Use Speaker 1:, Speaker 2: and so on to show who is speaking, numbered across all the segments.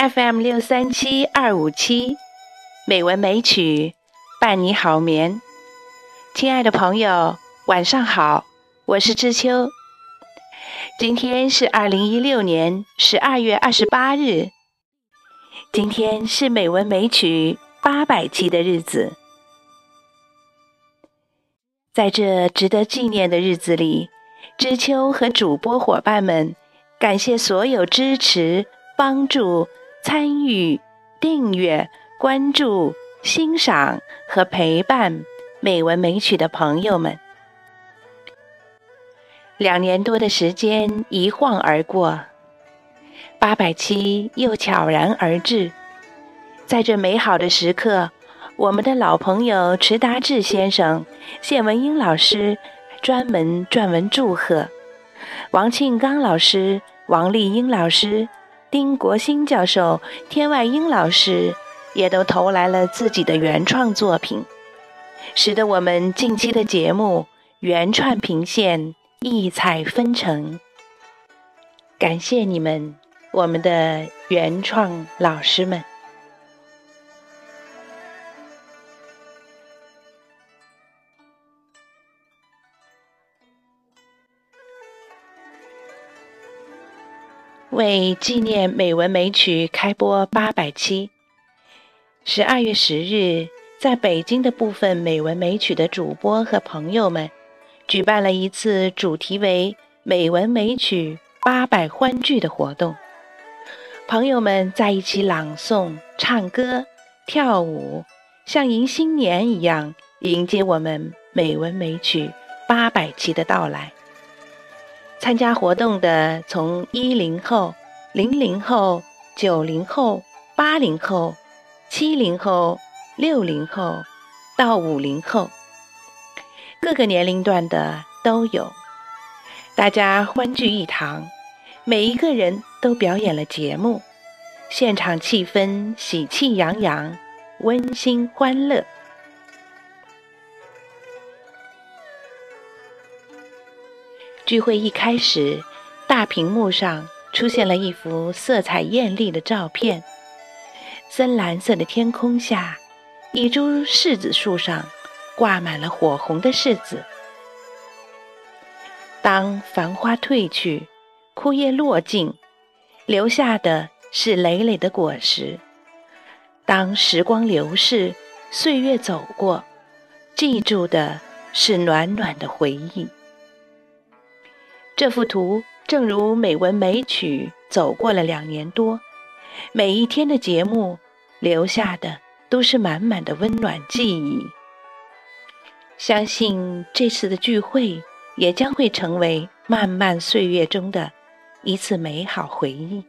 Speaker 1: FM 六三七二五七，美文美曲伴你好眠。亲爱的朋友，晚上好，我是知秋。今天是二零一六年十二月二十八日，今天是美文美曲八百期的日子。在这值得纪念的日子里，知秋和主播伙伴们感谢所有支持、帮助。参与、订阅、关注、欣赏和陪伴美文美曲的朋友们，两年多的时间一晃而过，八百期又悄然而至。在这美好的时刻，我们的老朋友迟达志先生、谢文英老师专门撰文祝贺，王庆刚老师、王丽英老师。丁国兴教授、天外英老师也都投来了自己的原创作品，使得我们近期的节目原创频现异彩纷呈。感谢你们，我们的原创老师们。为纪念美文美曲开播八百期，十二月十日，在北京的部分美文美曲的主播和朋友们，举办了一次主题为“美文美曲八百欢聚”的活动。朋友们在一起朗诵、唱歌、跳舞，像迎新年一样迎接我们美文美曲八百期的到来。参加活动的从一零后、零零后、九零后、八零后、七零后、六零后到五零后，各个年龄段的都有。大家欢聚一堂，每一个人都表演了节目，现场气氛喜气洋洋，温馨欢乐。聚会一开始，大屏幕上出现了一幅色彩艳丽的照片。深蓝色的天空下，一株柿子树上挂满了火红的柿子。当繁花褪去，枯叶落尽，留下的是累累的果实。当时光流逝，岁月走过，记住的是暖暖的回忆。这幅图正如美文美曲走过了两年多，每一天的节目留下的都是满满的温暖记忆。相信这次的聚会也将会成为漫漫岁月中的一次美好回忆。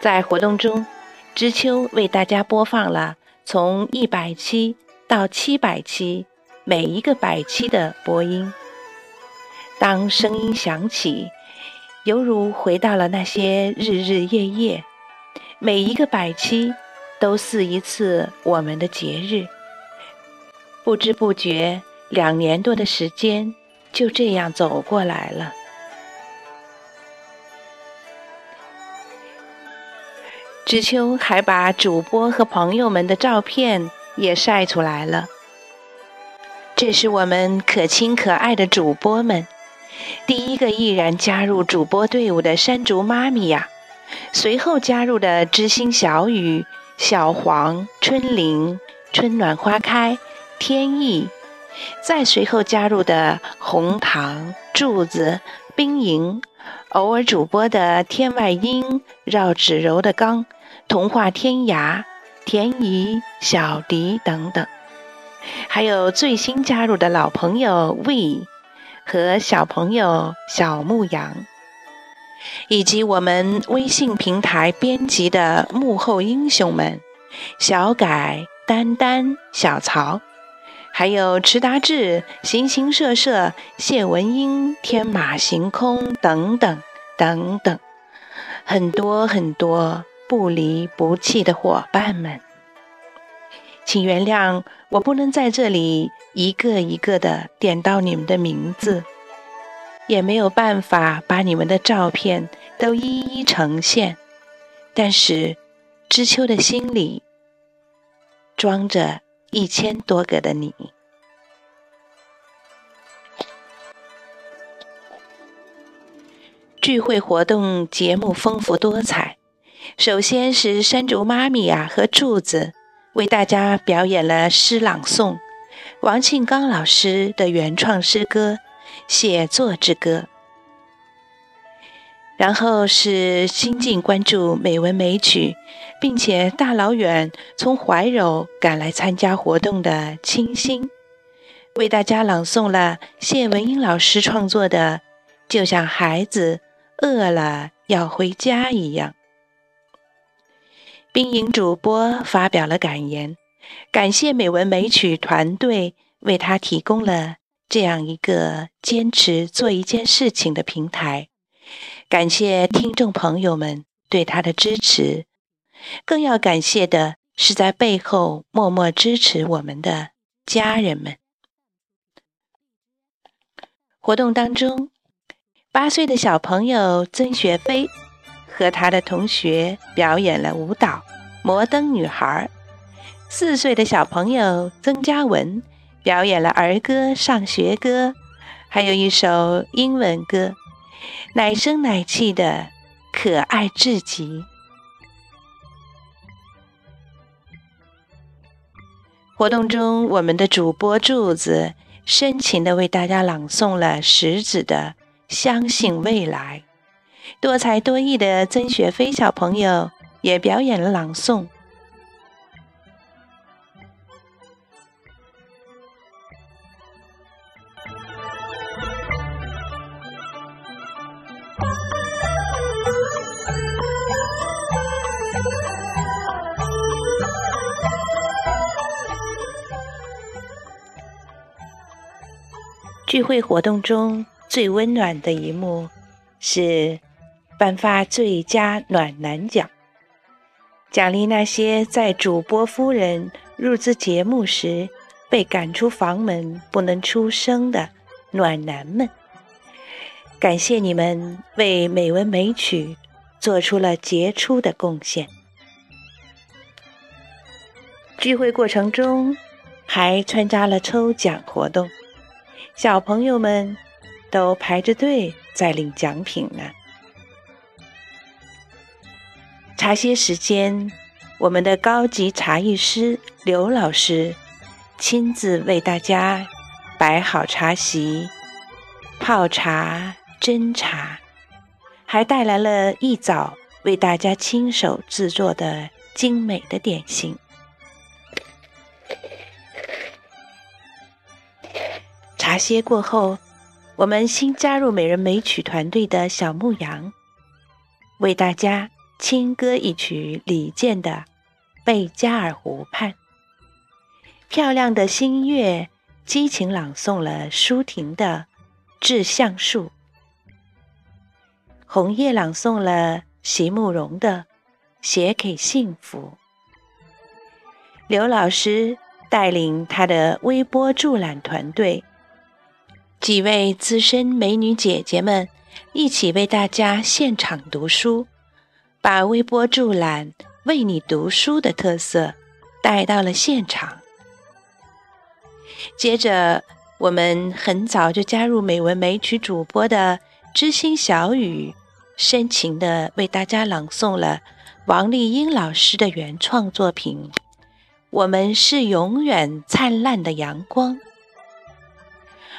Speaker 1: 在活动中，知秋为大家播放了从一百期到七百期。每一个百期的播音，当声音响起，犹如回到了那些日日夜夜。每一个百期都似一次我们的节日。不知不觉，两年多的时间就这样走过来了。知秋还把主播和朋友们的照片也晒出来了。这是我们可亲可爱的主播们，第一个毅然加入主播队伍的山竹妈咪呀，随后加入的知心小雨、小黄、春玲、春暖花开、天意，再随后加入的红糖、柱子、冰莹，偶尔主播的天外音、绕指柔的刚、童话天涯、田怡、小迪等等。还有最新加入的老朋友 We 和小朋友小牧羊，以及我们微信平台编辑的幕后英雄们小改、丹丹、小曹，还有迟达志、形形色色、谢文英、天马行空等等等等，很多很多不离不弃的伙伴们。请原谅我不能在这里一个一个的点到你们的名字，也没有办法把你们的照片都一一呈现，但是知秋的心里装着一千多个的你。聚会活动节目丰富多彩，首先是山竹妈咪呀和柱子为大家表演了诗朗诵，王庆刚老师的原创诗歌。写作之歌，然后是新晋关注美文美曲，并且大老远从怀柔赶来参加活动的清新，为大家朗诵了谢文英老师创作的《就像孩子饿了要回家一样》。冰莹主播发表了感言，感谢美文美曲团队为他提供了。这样一个坚持做一件事情的平台，感谢听众朋友们对他的支持，更要感谢的是在背后默默支持我们的家人们。活动当中，八岁的小朋友曾雪飞和他的同学表演了舞蹈《摩登女孩》，四岁的小朋友曾嘉文。表演了儿歌、上学歌，还有一首英文歌，奶声奶气的，可爱至极。活动中，我们的主播柱子深情的为大家朗诵了石子的《相信未来》，多才多艺的曾雪飞小朋友也表演了朗诵。聚会活动中最温暖的一幕是颁发最佳暖男奖，奖励那些在主播夫人入资节目时被赶出房门不能出声的暖男们。感谢你们为美文美曲做出了杰出的贡献。聚会过程中还穿插了抽奖活动。小朋友们都排着队在领奖品呢。茶歇时间，我们的高级茶艺师刘老师亲自为大家摆好茶席、泡茶、斟茶，还带来了一早为大家亲手制作的精美的点心。茶歇过后，我们新加入美人美曲团队的小牧羊，为大家轻歌一曲李健的《贝加尔湖畔》。漂亮的新月激情朗诵了舒婷的《致橡树》，红叶朗诵了席慕容的《写给幸福》。刘老师带领他的微波助览团队。几位资深美女姐姐们一起为大家现场读书，把微波助览为你读书的特色带到了现场。接着，我们很早就加入美文美曲主播的知心小雨，深情地为大家朗诵了王丽英老师的原创作品《我们是永远灿烂的阳光》。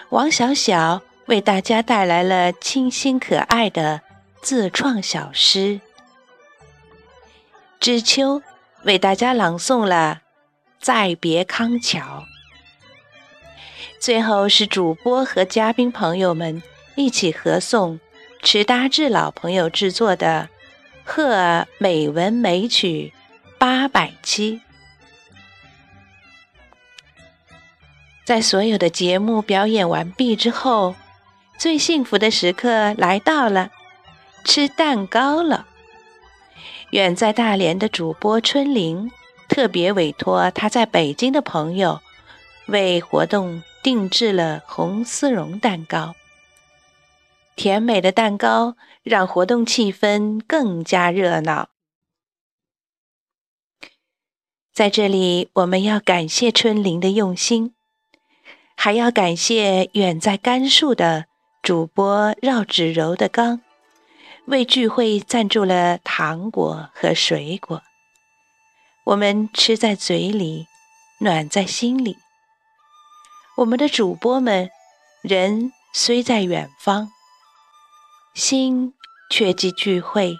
Speaker 1: 王小小为大家带来了清新可爱的自创小诗，知秋为大家朗诵了《再别康桥》。最后是主播和嘉宾朋友们一起合诵池达志老朋友制作的《贺美文美曲八百七》。在所有的节目表演完毕之后，最幸福的时刻来到了，吃蛋糕了。远在大连的主播春玲特别委托他在北京的朋友，为活动定制了红丝绒蛋糕。甜美的蛋糕让活动气氛更加热闹。在这里，我们要感谢春玲的用心，还要感谢远在甘肃的主播绕指柔的刚，为聚会赞助了糖果和水果。我们吃在嘴里，暖在心里。我们的主播们，人虽在远方，心却寄聚会。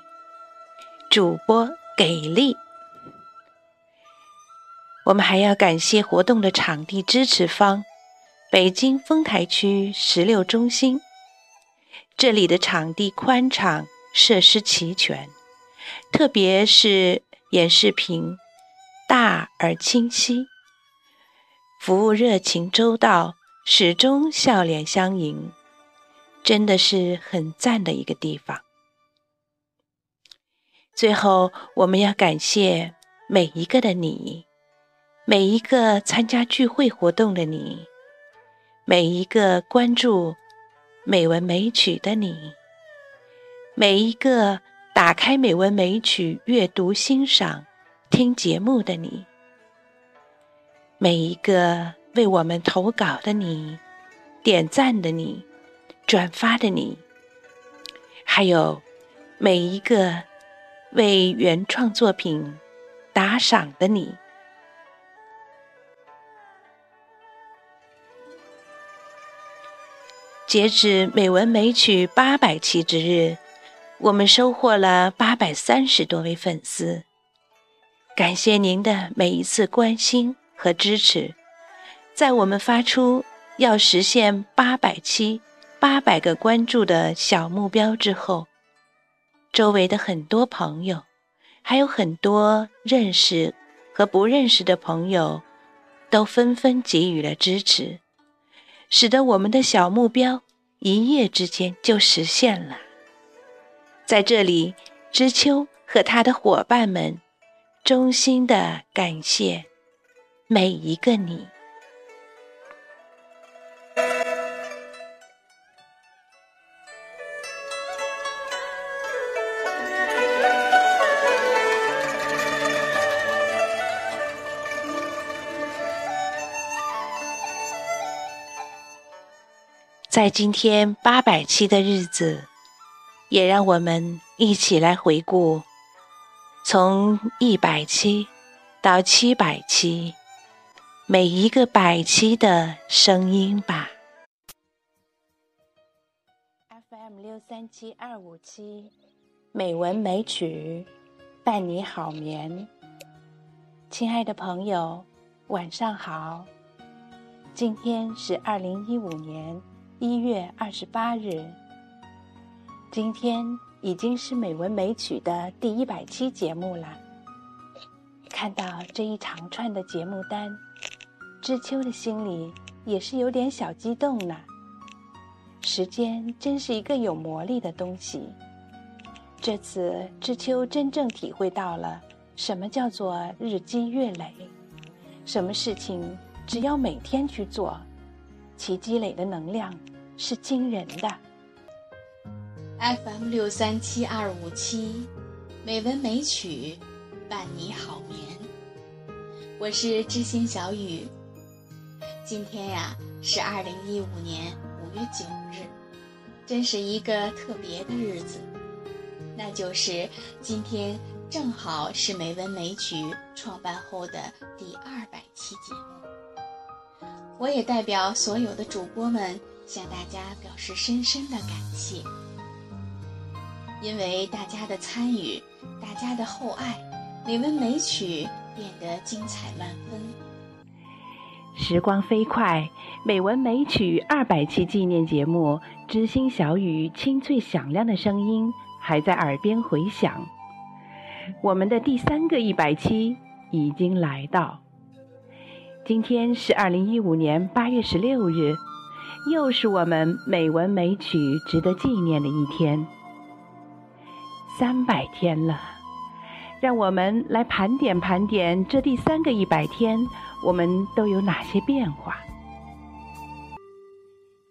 Speaker 1: 主播给力。我们还要感谢活动的场地支持方——北京丰台区石榴中心。这里的场地宽敞，设施齐全，特别是演示屏大而清晰，服务热情周到，始终笑脸相迎，真的是很赞的一个地方。最后，我们要感谢每一个的你。每一个参加聚会活动的你，每一个关注美文美曲的你，每一个打开美文美曲阅读欣赏、听节目的你，每一个为我们投稿的你、点赞的你、转发的你，还有每一个为原创作品打赏的你。截止美文美曲八百期之日，我们收获了八百三十多位粉丝。感谢您的每一次关心和支持。在我们发出要实现八百期、八百个关注的小目标之后，周围的很多朋友，还有很多认识和不认识的朋友，都纷纷给予了支持，使得我们的小目标。一夜之间就实现了。在这里，知秋和他的伙伴们衷心的感谢每一个你。在今天八百期的日子，也让我们一起来回顾从一百期到七百期每一个百期的声音吧。FM 六三七二五七，美文美曲，伴你好眠。亲爱的朋友，晚上好。今天是二零一五年。一月二十八日，今天已经是美文美曲的第一百期节目了。看到这一长串的节目单，知秋的心里也是有点小激动呢。时间真是一个有魔力的东西。这次知秋真正体会到了什么叫做日积月累，什么事情只要每天去做。其积累的能量是惊人的。
Speaker 2: FM 六三七二五七，美文美曲，伴你好眠。我是知心小雨。今天呀是二零一五年五月九日，真是一个特别的日子。那就是今天正好是美文美曲创办后的第二百期节目。我也代表所有的主播们向大家表示深深的感谢，因为大家的参与，大家的厚爱，美文美曲变得精彩万分。
Speaker 1: 时光飞快，美文美曲二百期纪念节目，知心小雨清脆响亮的声音还在耳边回响。我们的第三个一百期已经来到。今天是二零一五年八月十六日，又是我们美文美曲值得纪念的一天。三百天了，让我们来盘点盘点这第三个一百天，我们都有哪些变化？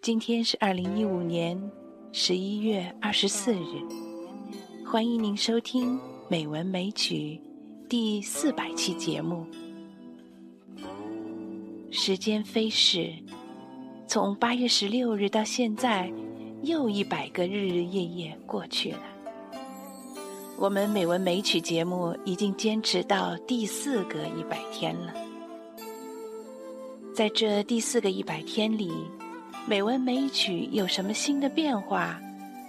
Speaker 1: 今天是二零一五年十一月二十四日，欢迎您收听《美文美曲》第四百期节目。时间飞逝，从八月十六日到现在，又一百个日日夜夜过去了。我们《美文美曲》节目已经坚持到第四个一百天了。在这第四个一百天里，美文美曲有什么新的变化？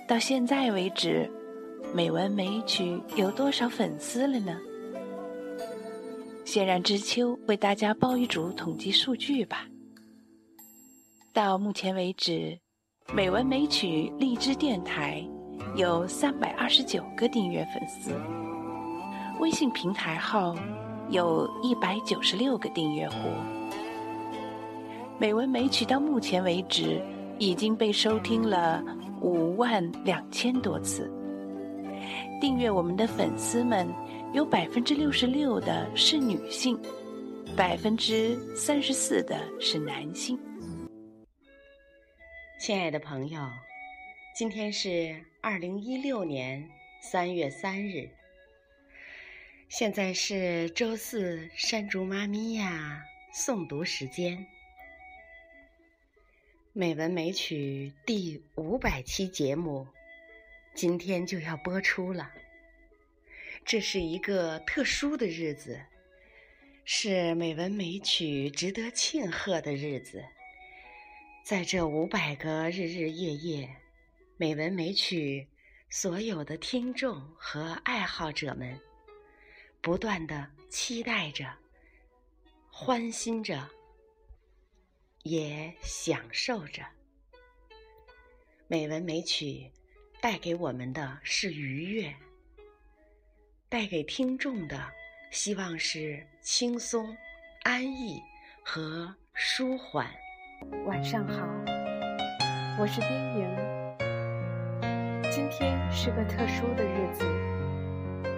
Speaker 1: 到现在为止，美文美曲有多少粉丝了呢？先让知秋为大家报一组统计数据吧。到目前为止，美文美曲荔枝电台有三百二十九个订阅粉丝，微信平台号有一百九十六个订阅户。美文美曲到目前为止已经被收听了五万两千多次。订阅我们的粉丝们有百分之六十六的是女性，百分之三十四的是男性。
Speaker 3: 亲爱的朋友，今天是二零一六年三月三日，现在是周四山竹妈咪呀诵读时间。美文美曲第五百期节目，今天就要播出了。这是一个特殊的日子，是美文美曲值得庆贺的日子。在这五百个日日夜夜，美文美曲所有的听众和爱好者们，不断的期待着，欢欣着。也享受着美文美曲带给我们的是愉悦，带给听众的希望是轻松、安逸和舒缓。
Speaker 4: 晚上好，我是冰莹。今天是个特殊的日子，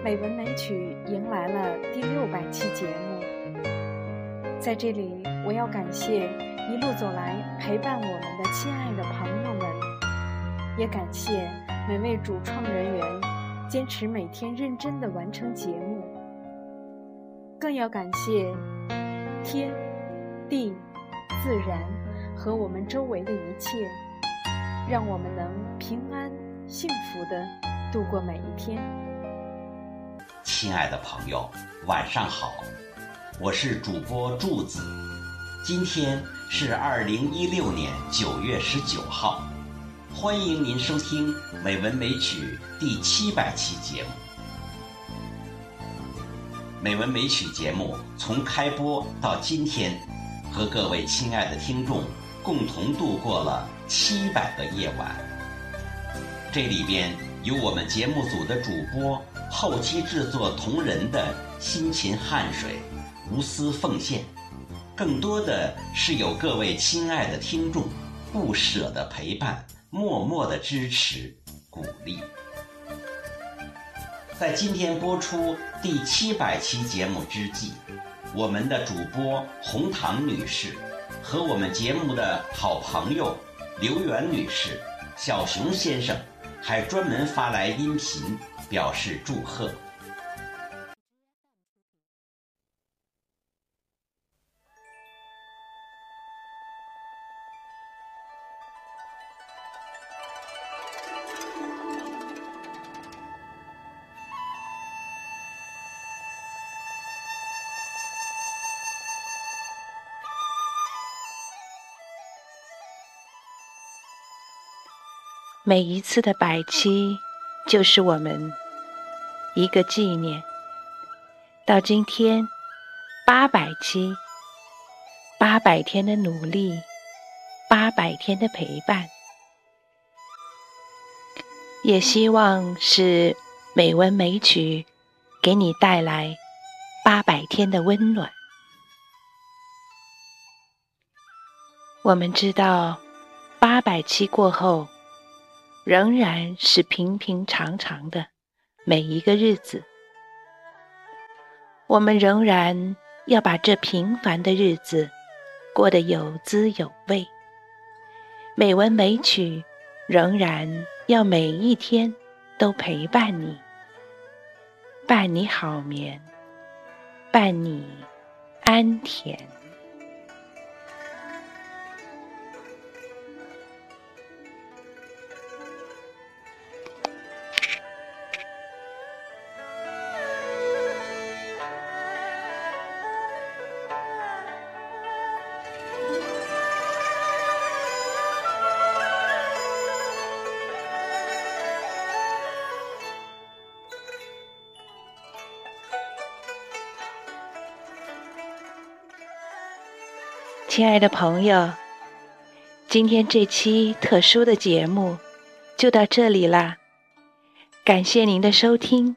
Speaker 4: 美文美曲迎来了第六百期节目。在这里，我要感谢。一路走来陪伴我们的亲爱的朋友们，也感谢每位主创人员坚持每天认真的完成节目，更要感谢天、地、自然和我们周围的一切，让我们能平安幸福的度过每一天。
Speaker 5: 亲爱的朋友，晚上好，我是主播柱子，今天。是二零一六年九月十九号，欢迎您收听《美文美曲》第七百期节目。《美文美曲》节目从开播到今天，和各位亲爱的听众共同度过了七百个夜晚。这里边有我们节目组的主播后期制作同仁的辛勤汗水、无私奉献。更多的是有各位亲爱的听众不舍的陪伴，默默的支持鼓励。在今天播出第七百期节目之际，我们的主播红糖女士和我们节目的好朋友刘媛女士、小熊先生还专门发来音频表示祝贺。
Speaker 1: 每一次的百期，就是我们一个纪念。到今天，八百期，八百天的努力，八百天的陪伴，也希望是美文美曲给你带来八百天的温暖。我们知道，八百期过后。仍然是平平常常的每一个日子，我们仍然要把这平凡的日子过得有滋有味。美文美曲仍然要每一天都陪伴你，伴你好眠，伴你安甜。亲爱的朋友，今天这期特殊的节目就到这里啦，感谢您的收听。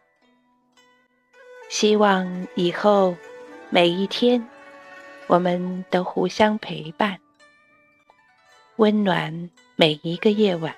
Speaker 1: 希望以后每一天我们都互相陪伴，温暖每一个夜晚。